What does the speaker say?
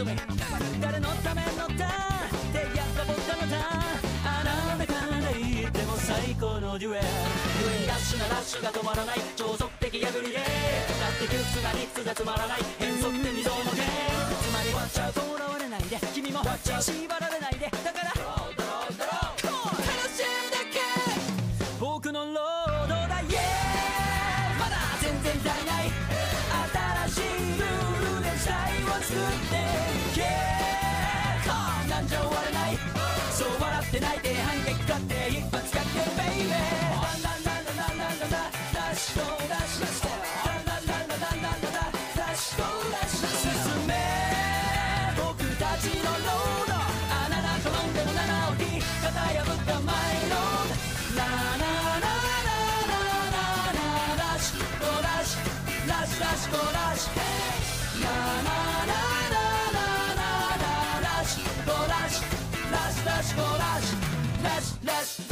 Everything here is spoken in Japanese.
旅誰のためのだってやった僕らのだあなたからいっも最高のデュエルデュエルラッシュなラッシュが止まらない超速的破りでだって窮屈な理屈がつまらない変則で溝もねつまりワチャーわれないで君も縛られないすってなんじゃ終われないそう笑って泣いて反撃買って一発勝ってベイベーランランランランランランラダッシュゴーダッシュしてランランランランランランダッシュゴーダッシュ進め僕たちのロード穴が転んでも七置き型破ったマイロードラララララララダッシュゴーダッシュラッシュダッシュゴーダッシュ let's go, let's, let's, let's.